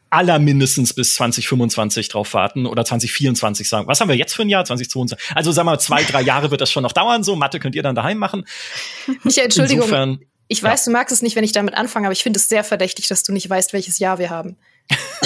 S1: aller mindestens bis 2025 drauf warten oder 2024 sagen. Was haben wir jetzt für ein Jahr? 2022. Also sagen wir mal, zwei, drei Jahre wird das schon noch dauern. So, Mathe könnt ihr dann daheim machen.
S2: Michael, Entschuldigung. Insofern, ich weiß, ja. du magst es nicht, wenn ich damit anfange, aber ich finde es sehr verdächtig, dass du nicht weißt, welches Jahr wir haben.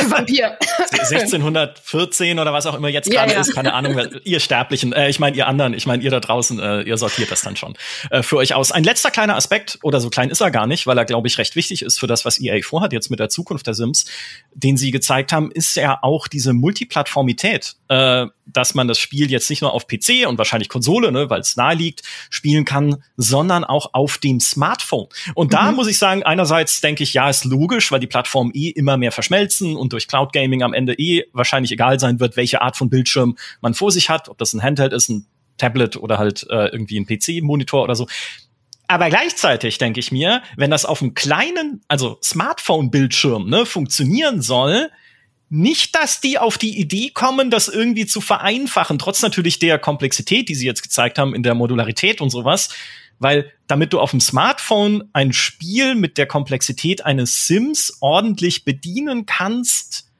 S1: Vampir. 1614 oder was auch immer jetzt gerade ja, ja. ist, keine Ahnung. Ihr Sterblichen, äh, ich meine ihr anderen, ich meine ihr da draußen, äh, ihr sortiert das dann schon äh, für euch aus. Ein letzter kleiner Aspekt, oder so klein ist er gar nicht, weil er, glaube ich, recht wichtig ist für das, was EA vorhat jetzt mit der Zukunft der Sims, den sie gezeigt haben, ist ja auch diese Multiplattformität, äh, dass man das Spiel jetzt nicht nur auf PC und wahrscheinlich Konsole, ne, weil es nahe liegt, spielen kann, sondern auch auf dem Smartphone. Und mhm. da muss ich sagen, einerseits denke ich, ja, ist logisch, weil die Plattformen eh immer mehr verschmelzen und durch Cloud Gaming am Ende eh wahrscheinlich egal sein wird, welche Art von Bildschirm man vor sich hat, ob das ein Handheld ist, ein Tablet oder halt äh, irgendwie ein PC-Monitor oder so. Aber gleichzeitig denke ich mir, wenn das auf einem kleinen, also Smartphone-Bildschirm ne, funktionieren soll, nicht, dass die auf die Idee kommen, das irgendwie zu vereinfachen, trotz natürlich der Komplexität, die sie jetzt gezeigt haben in der Modularität und sowas. Weil damit du auf dem Smartphone ein Spiel mit der Komplexität eines Sims ordentlich bedienen kannst,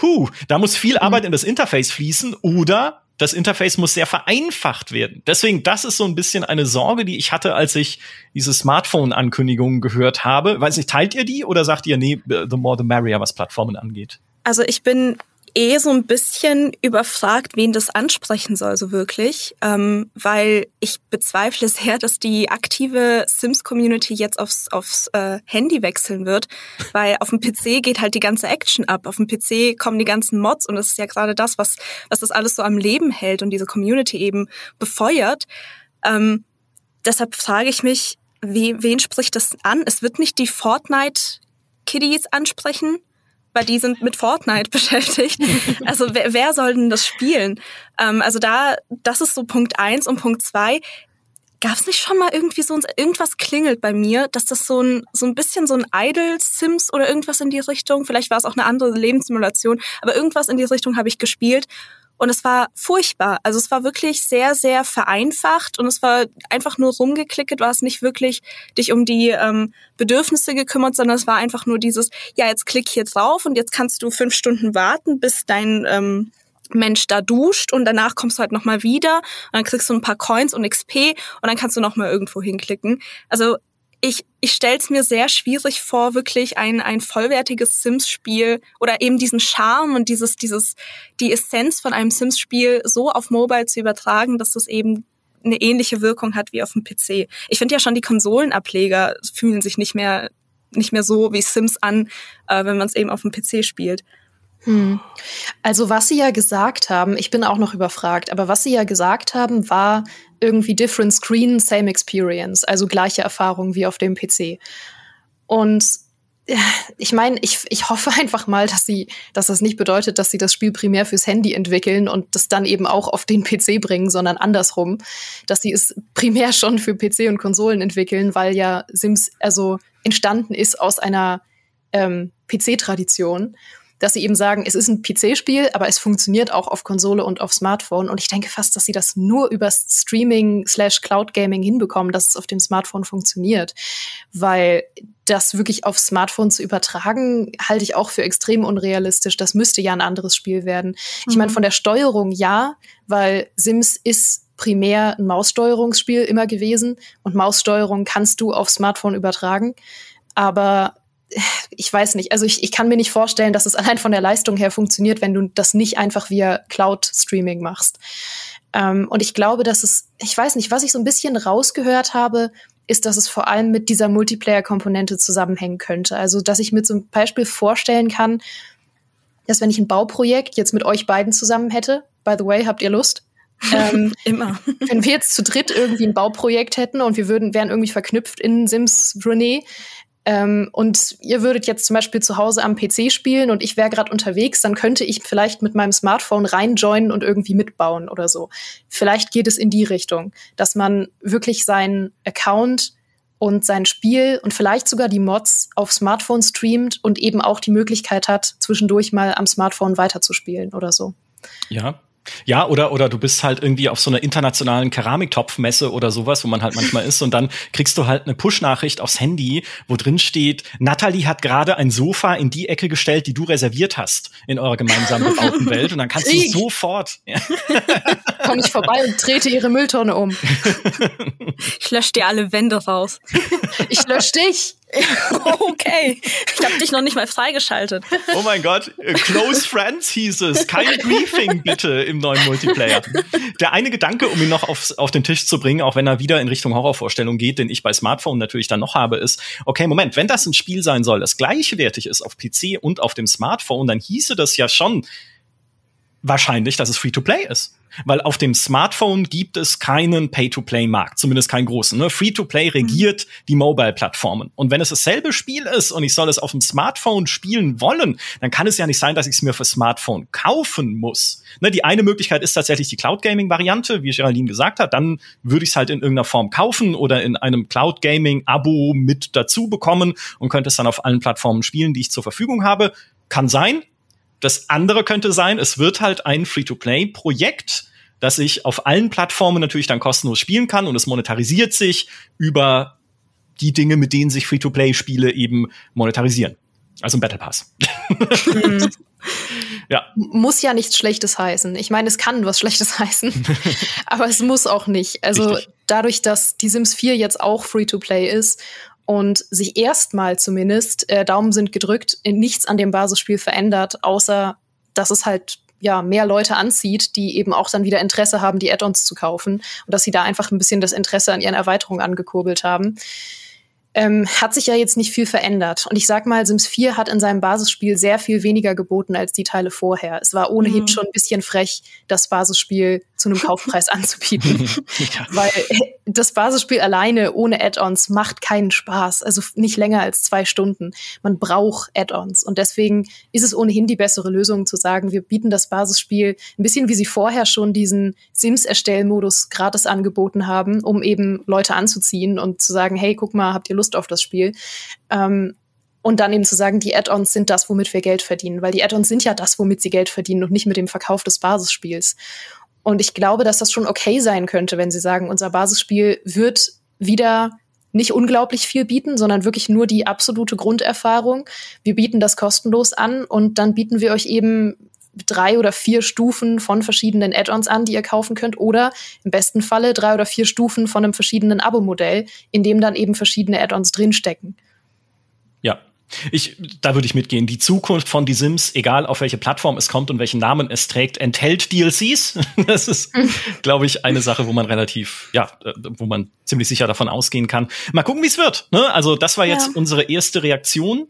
S1: huh, da muss viel mhm. Arbeit in das Interface fließen oder das Interface muss sehr vereinfacht werden. Deswegen, das ist so ein bisschen eine Sorge, die ich hatte, als ich diese Smartphone-Ankündigungen gehört habe. Weiß nicht, teilt ihr die oder sagt ihr, nee, the more the merrier, was Plattformen angeht?
S3: Also ich bin eh so ein bisschen überfragt, wen das ansprechen soll, so wirklich. Ähm, weil ich bezweifle sehr, dass die aktive Sims-Community jetzt aufs, aufs äh, Handy wechseln wird. Weil auf dem PC geht halt die ganze Action ab. Auf dem PC kommen die ganzen Mods und das ist ja gerade das, was, was das alles so am Leben hält und diese Community eben befeuert. Ähm, deshalb frage ich mich, wie, wen spricht das an? Es wird nicht die Fortnite-Kiddies ansprechen, weil die sind mit Fortnite beschäftigt. Also wer, wer soll denn das spielen? Ähm, also da, das ist so Punkt eins und Punkt zwei. Gab es nicht schon mal irgendwie so irgendwas klingelt bei mir, dass das so ein so ein bisschen so ein Idle Sims oder irgendwas in die Richtung, vielleicht war es auch eine andere Lebenssimulation, aber irgendwas in die Richtung habe ich gespielt und es war furchtbar. Also es war wirklich sehr, sehr vereinfacht und es war einfach nur rumgeklickt. Du hast nicht wirklich dich um die ähm, Bedürfnisse gekümmert, sondern es war einfach nur dieses, ja, jetzt klick hier drauf und jetzt kannst du fünf Stunden warten, bis dein ähm, Mensch da duscht und danach kommst du halt nochmal wieder und dann kriegst du ein paar Coins und XP und dann kannst du nochmal irgendwo hinklicken. Also ich, ich stelle es mir sehr schwierig vor, wirklich ein, ein vollwertiges Sims-Spiel oder eben diesen Charme und dieses, dieses, die Essenz von einem Sims-Spiel so auf Mobile zu übertragen, dass das eben eine ähnliche Wirkung hat wie auf dem PC. Ich finde ja schon, die Konsolenableger fühlen sich nicht mehr, nicht mehr so wie Sims an, äh, wenn man es eben auf dem PC spielt.
S2: Hm. Also was Sie ja gesagt haben, ich bin auch noch überfragt, aber was Sie ja gesagt haben, war irgendwie different screen, same experience, also gleiche Erfahrung wie auf dem PC. Und ich meine, ich, ich hoffe einfach mal, dass sie, dass das nicht bedeutet, dass sie das Spiel primär fürs Handy entwickeln und das dann eben auch auf den PC bringen, sondern andersrum, dass sie es primär schon für PC und Konsolen entwickeln, weil ja Sims also entstanden ist aus einer ähm, PC-Tradition dass sie eben sagen, es ist ein PC-Spiel, aber es funktioniert auch auf Konsole und auf Smartphone. Und ich denke fast, dass sie das nur über Streaming slash Cloud Gaming hinbekommen, dass es auf dem Smartphone funktioniert. Weil das wirklich auf Smartphone zu übertragen, halte ich auch für extrem unrealistisch. Das müsste ja ein anderes Spiel werden. Mhm. Ich meine, mhm. von der Steuerung ja, weil Sims ist primär ein Maussteuerungsspiel immer gewesen und Maussteuerung kannst du auf Smartphone übertragen. Aber ich weiß nicht, also ich, ich kann mir nicht vorstellen, dass es allein von der Leistung her funktioniert, wenn du das nicht einfach via Cloud-Streaming machst. Ähm, und ich glaube, dass es, ich weiß nicht, was ich so ein bisschen rausgehört habe, ist, dass es vor allem mit dieser Multiplayer-Komponente zusammenhängen könnte. Also, dass ich mir zum Beispiel vorstellen kann, dass wenn ich ein Bauprojekt jetzt mit euch beiden zusammen hätte, by the way, habt ihr Lust?
S3: ähm, Immer.
S2: wenn wir jetzt zu dritt irgendwie ein Bauprojekt hätten und wir würden, wären irgendwie verknüpft in Sims René, ähm, und ihr würdet jetzt zum Beispiel zu Hause am PC spielen und ich wäre gerade unterwegs, dann könnte ich vielleicht mit meinem Smartphone reinjoinen und irgendwie mitbauen oder so. Vielleicht geht es in die Richtung, dass man wirklich seinen Account und sein Spiel und vielleicht sogar die Mods auf Smartphone streamt und eben auch die Möglichkeit hat, zwischendurch mal am Smartphone weiterzuspielen oder so.
S1: Ja, ja, oder, oder du bist halt irgendwie auf so einer internationalen Keramiktopfmesse oder sowas, wo man halt manchmal ist und dann kriegst du halt eine Push-Nachricht aufs Handy, wo drin steht, Natalie hat gerade ein Sofa in die Ecke gestellt, die du reserviert hast in eurer gemeinsamen bebauten Welt und dann kannst du sofort. Ja.
S2: Komm ich vorbei und trete ihre Mülltonne um.
S3: Ich lösche dir alle Wände raus.
S2: Ich lösche dich.
S3: okay. Ich habe dich noch nicht mal freigeschaltet.
S1: Oh mein Gott, Close Friends hieß es. Kein Briefing bitte im neuen Multiplayer. Der eine Gedanke, um ihn noch aufs, auf den Tisch zu bringen, auch wenn er wieder in Richtung Horrorvorstellung geht, den ich bei Smartphone natürlich dann noch habe, ist, okay, Moment, wenn das ein Spiel sein soll, das gleichwertig ist auf PC und auf dem Smartphone, dann hieße das ja schon wahrscheinlich, dass es Free-to-Play ist. Weil auf dem Smartphone gibt es keinen Pay-to-Play-Markt, zumindest keinen großen. Ne? Free-to-Play mhm. regiert mhm. die Mobile-Plattformen. Und wenn es dasselbe Spiel ist und ich soll es auf dem Smartphone spielen wollen, dann kann es ja nicht sein, dass ich es mir für Smartphone kaufen muss. Ne? Die eine Möglichkeit ist tatsächlich die Cloud-Gaming-Variante, wie Geraldine gesagt hat. Dann würde ich es halt in irgendeiner Form kaufen oder in einem Cloud-Gaming-Abo mit dazu bekommen und könnte es dann auf allen Plattformen spielen, die ich zur Verfügung habe. Kann sein, das andere könnte sein, es wird halt ein Free-to-Play-Projekt, das ich auf allen Plattformen natürlich dann kostenlos spielen kann und es monetarisiert sich über die Dinge, mit denen sich Free-to-Play-Spiele eben monetarisieren. Also ein Battle Pass.
S2: Mhm. ja. Muss ja nichts Schlechtes heißen. Ich meine, es kann was Schlechtes heißen, aber es muss auch nicht. Also Richtig. dadurch, dass die Sims 4 jetzt auch Free-to-Play ist und sich erstmal zumindest, äh, Daumen sind gedrückt, nichts an dem Basisspiel verändert, außer dass es halt ja mehr Leute anzieht, die eben auch dann wieder Interesse haben, die Add-ons zu kaufen. Und dass sie da einfach ein bisschen das Interesse an ihren Erweiterungen angekurbelt haben ähm, hat sich ja jetzt nicht viel verändert. Und ich sag mal, Sims 4 hat in seinem Basisspiel sehr viel weniger geboten als die Teile vorher. Es war ohnehin mhm. schon ein bisschen frech, das Basisspiel zu einem Kaufpreis anzubieten. ja. Weil das Basisspiel alleine ohne Add-ons macht keinen Spaß. Also nicht länger als zwei Stunden. Man braucht Add-ons. Und deswegen ist es ohnehin die bessere Lösung zu sagen, wir bieten das Basisspiel ein bisschen wie sie vorher schon diesen Sims-Erstellmodus gratis angeboten haben, um eben Leute anzuziehen und zu sagen, hey, guck mal, habt ihr Lust auf das Spiel. Ähm, und dann eben zu sagen, die Add-ons sind das, womit wir Geld verdienen, weil die Add-ons sind ja das, womit sie Geld verdienen und nicht mit dem Verkauf des Basisspiels. Und ich glaube, dass das schon okay sein könnte, wenn sie sagen, unser Basisspiel wird wieder nicht unglaublich viel bieten, sondern wirklich nur die absolute Grunderfahrung. Wir bieten das kostenlos an und dann bieten wir euch eben drei oder vier Stufen von verschiedenen Add-ons an, die ihr kaufen könnt, oder im besten Falle drei oder vier Stufen von einem verschiedenen Abo-Modell, in dem dann eben verschiedene Add-ons drinstecken.
S1: Ja, ich, da würde ich mitgehen. Die Zukunft von Die Sims, egal auf welche Plattform es kommt und welchen Namen es trägt, enthält DLCs. Das ist, glaube ich, eine Sache, wo man relativ, ja, äh, wo man ziemlich sicher davon ausgehen kann. Mal gucken, wie es wird. Ne? Also das war jetzt ja. unsere erste Reaktion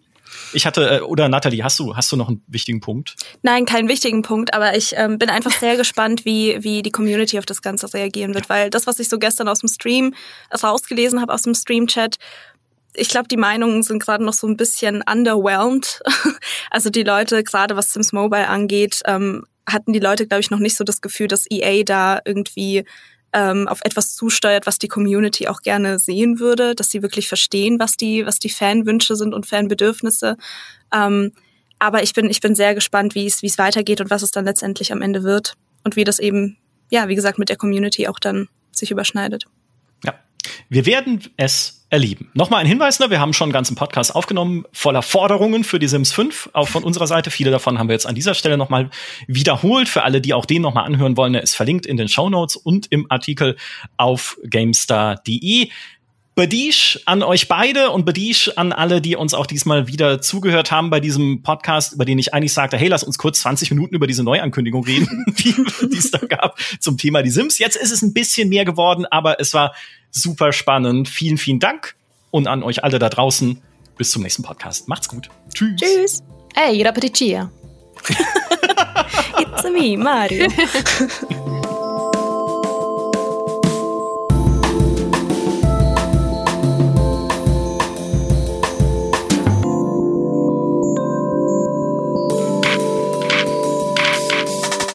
S1: ich hatte, äh, oder Nathalie, hast du, hast du noch einen wichtigen Punkt?
S3: Nein, keinen wichtigen Punkt, aber ich ähm, bin einfach sehr gespannt, wie, wie die Community auf das Ganze reagieren wird, weil das, was ich so gestern aus dem Stream rausgelesen habe, aus dem Stream-Chat, ich glaube, die Meinungen sind gerade noch so ein bisschen underwhelmed. also die Leute, gerade was Sims Mobile angeht, ähm, hatten die Leute, glaube ich, noch nicht so das Gefühl, dass EA da irgendwie ähm, auf etwas zusteuert, was die Community auch gerne sehen würde, dass sie wirklich verstehen, was die, was die Fanwünsche sind und Fanbedürfnisse. Ähm, aber ich bin, ich bin sehr gespannt, wie es, wie es weitergeht und was es dann letztendlich am Ende wird und wie das eben, ja, wie gesagt, mit der Community auch dann sich überschneidet.
S1: Ja, wir werden es erleben. Nochmal ein Hinweis, ne? wir haben schon einen ganzen Podcast aufgenommen, voller Forderungen für die Sims 5, auch von unserer Seite. Viele davon haben wir jetzt an dieser Stelle nochmal wiederholt. Für alle, die auch den nochmal anhören wollen, der ist verlinkt in den Show und im Artikel auf gamestar.de. Badish an euch beide und Badish an alle, die uns auch diesmal wieder zugehört haben bei diesem Podcast, über den ich eigentlich sagte, hey, lass uns kurz 20 Minuten über diese Neuankündigung reden, die, die es da gab zum Thema die Sims. Jetzt ist es ein bisschen mehr geworden, aber es war super spannend. Vielen, vielen Dank und an euch alle da draußen. Bis zum nächsten Podcast. Macht's gut.
S3: Tschüss. Tschüss.
S2: Hey, Rapeticia.
S3: It's me, Mario.